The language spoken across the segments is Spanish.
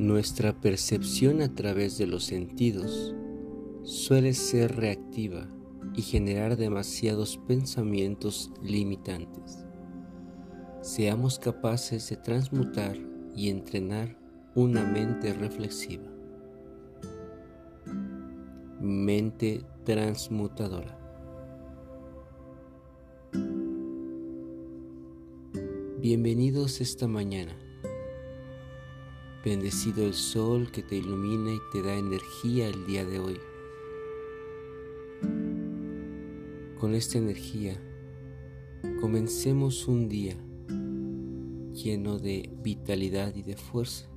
Nuestra percepción a través de los sentidos suele ser reactiva y generar demasiados pensamientos limitantes. Seamos capaces de transmutar y entrenar una mente reflexiva. Mente transmutadora. Bienvenidos esta mañana. Bendecido el sol que te ilumina y te da energía el día de hoy. Con esta energía, comencemos un día lleno de vitalidad y de fuerza.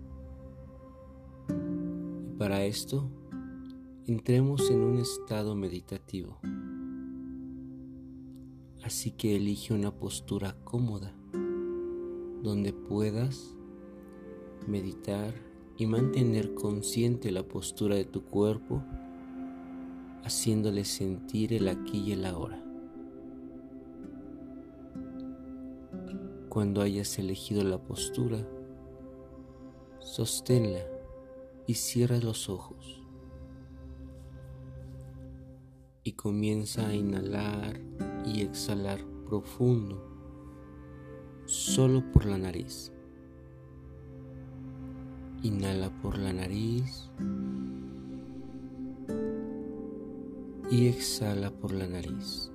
Y para esto, entremos en un estado meditativo. Así que elige una postura cómoda donde puedas meditar y mantener consciente la postura de tu cuerpo, haciéndole sentir el aquí y el ahora. Cuando hayas elegido la postura, sosténla y cierra los ojos. Y comienza a inhalar y exhalar profundo, solo por la nariz. Inhala por la nariz. Y exhala por la nariz.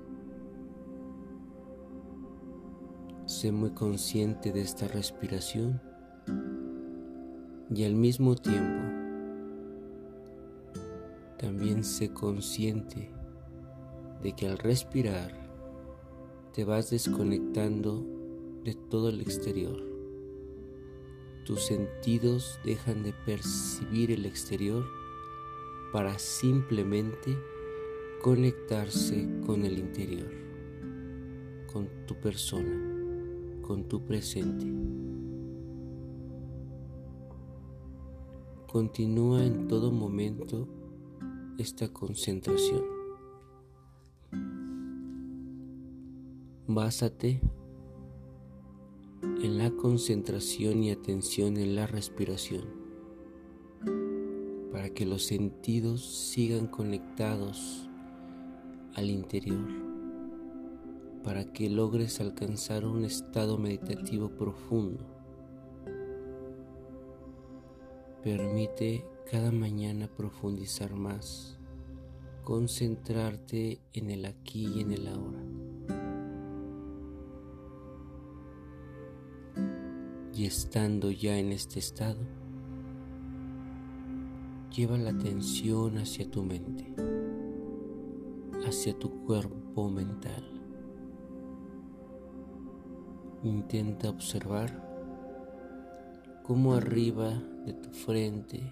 Sé muy consciente de esta respiración. Y al mismo tiempo también sé consciente de que al respirar te vas desconectando de todo el exterior tus sentidos dejan de percibir el exterior para simplemente conectarse con el interior, con tu persona, con tu presente. Continúa en todo momento esta concentración. Básate en la concentración y atención en la respiración, para que los sentidos sigan conectados al interior, para que logres alcanzar un estado meditativo profundo. Permite cada mañana profundizar más, concentrarte en el aquí y en el ahora. Y estando ya en este estado, lleva la atención hacia tu mente, hacia tu cuerpo mental. Intenta observar cómo arriba de tu frente,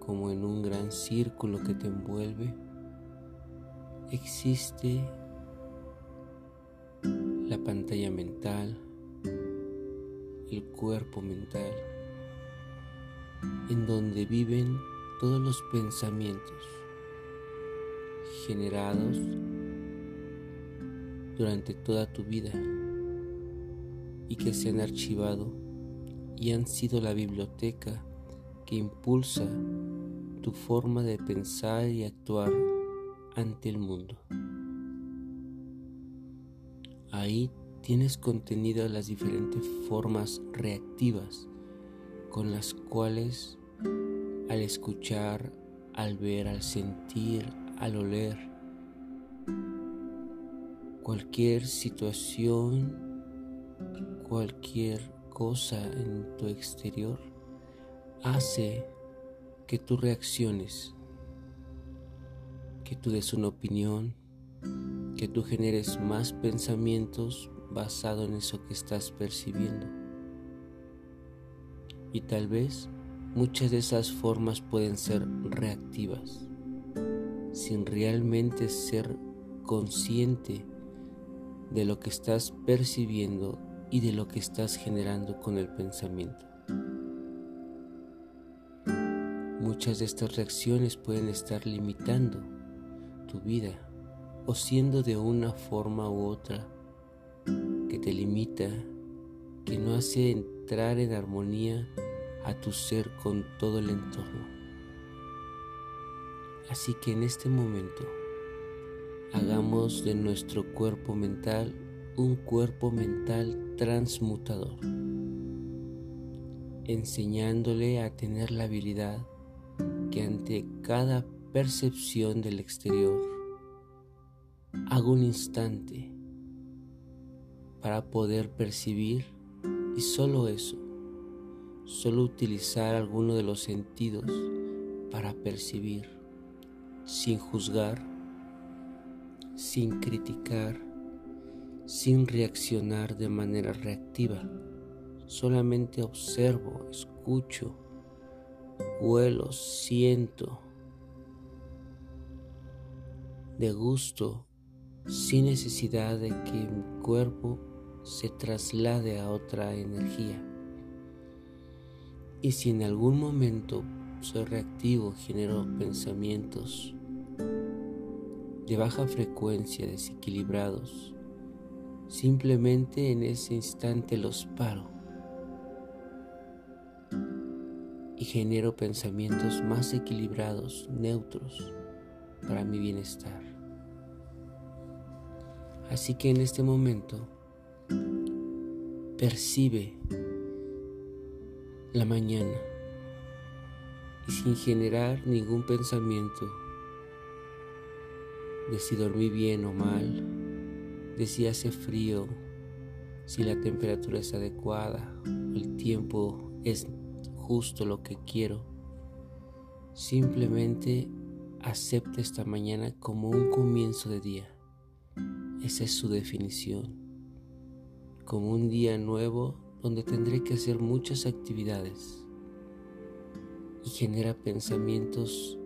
como en un gran círculo que te envuelve, existe la pantalla mental el cuerpo mental, en donde viven todos los pensamientos generados durante toda tu vida y que se han archivado y han sido la biblioteca que impulsa tu forma de pensar y actuar ante el mundo. Ahí tienes contenido las diferentes formas reactivas con las cuales al escuchar, al ver, al sentir, al oler, cualquier situación, cualquier cosa en tu exterior hace que tú reacciones, que tú des una opinión, que tú generes más pensamientos basado en eso que estás percibiendo. Y tal vez muchas de esas formas pueden ser reactivas, sin realmente ser consciente de lo que estás percibiendo y de lo que estás generando con el pensamiento. Muchas de estas reacciones pueden estar limitando tu vida o siendo de una forma u otra que te limita, que no hace entrar en armonía a tu ser con todo el entorno. Así que en este momento hagamos de nuestro cuerpo mental un cuerpo mental transmutador, enseñándole a tener la habilidad que ante cada percepción del exterior haga un instante para poder percibir y solo eso, solo utilizar alguno de los sentidos para percibir, sin juzgar, sin criticar, sin reaccionar de manera reactiva. Solamente observo, escucho, huelo, siento, de gusto, sin necesidad de que mi cuerpo se traslade a otra energía. Y si en algún momento soy reactivo, genero pensamientos de baja frecuencia, desequilibrados, simplemente en ese instante los paro y genero pensamientos más equilibrados, neutros, para mi bienestar. Así que en este momento percibe la mañana y sin generar ningún pensamiento de si dormí bien o mal, de si hace frío, si la temperatura es adecuada, el tiempo es justo lo que quiero. Simplemente acepta esta mañana como un comienzo de día. Esa es su definición como un día nuevo donde tendré que hacer muchas actividades y genera pensamientos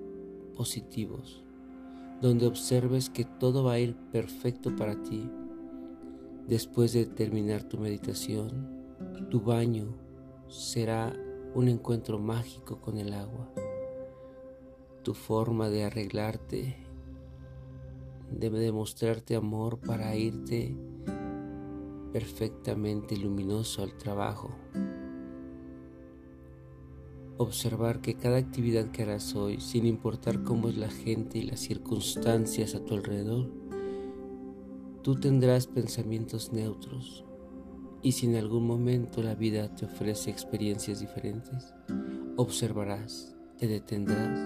positivos, donde observes que todo va a ir perfecto para ti. Después de terminar tu meditación, tu baño será un encuentro mágico con el agua. Tu forma de arreglarte, de demostrarte amor para irte perfectamente luminoso al trabajo. Observar que cada actividad que harás hoy, sin importar cómo es la gente y las circunstancias a tu alrededor, tú tendrás pensamientos neutros. Y si en algún momento la vida te ofrece experiencias diferentes, observarás, te detendrás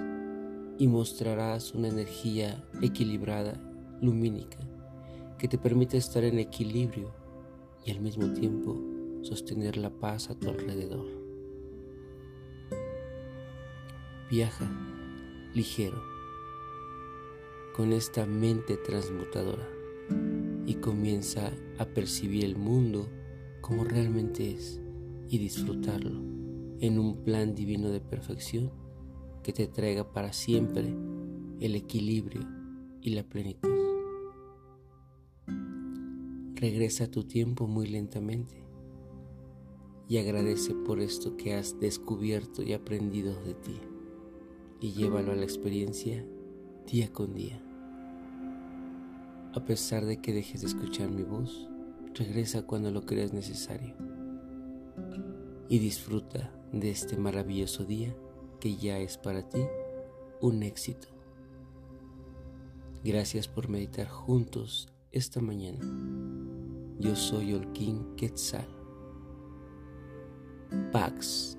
y mostrarás una energía equilibrada, lumínica, que te permite estar en equilibrio y al mismo tiempo sostener la paz a tu alrededor. Viaja ligero con esta mente transmutadora y comienza a percibir el mundo como realmente es y disfrutarlo en un plan divino de perfección que te traiga para siempre el equilibrio y la plenitud. Regresa a tu tiempo muy lentamente y agradece por esto que has descubierto y aprendido de ti y llévalo a la experiencia día con día. A pesar de que dejes de escuchar mi voz, regresa cuando lo creas necesario y disfruta de este maravilloso día que ya es para ti un éxito. Gracias por meditar juntos esta mañana. Yo soy Olquín Quetzal. Pax.